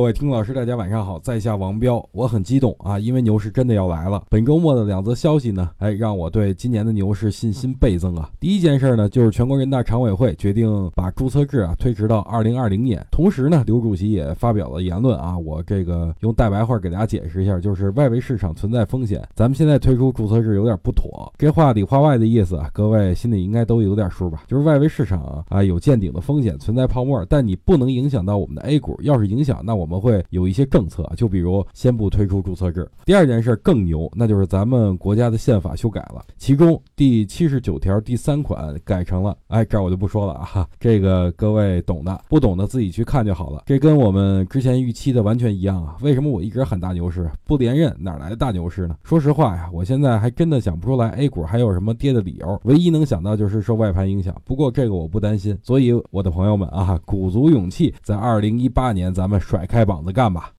各位听众老师，大家晚上好，在下王彪，我很激动啊，因为牛市真的要来了。本周末的两则消息呢，哎，让我对今年的牛市信心倍增啊。第一件事呢，就是全国人大常委会决定把注册制啊推迟到二零二零年。同时呢，刘主席也发表了言论啊，我这个用大白话给大家解释一下，就是外围市场存在风险，咱们现在推出注册制有点不妥。这话里话外的意思啊，各位心里应该都有点数吧？就是外围市场啊啊有见顶的风险，存在泡沫，但你不能影响到我们的 A 股。要是影响，那我们我们会有一些政策，就比如先不推出注册制。第二件事更牛，那就是咱们国家的宪法修改了，其中第七十九条第三款改成了，哎，这儿我就不说了啊，这个各位懂的，不懂的自己去看就好了。这跟我们之前预期的完全一样啊。为什么我一直喊大牛市，不连任哪来的大牛市呢？说实话呀，我现在还真的想不出来 A 股还有什么跌的理由，唯一能想到就是受外盘影响。不过这个我不担心，所以我的朋友们啊，鼓足勇气，在二零一八年咱们甩开开膀子干吧。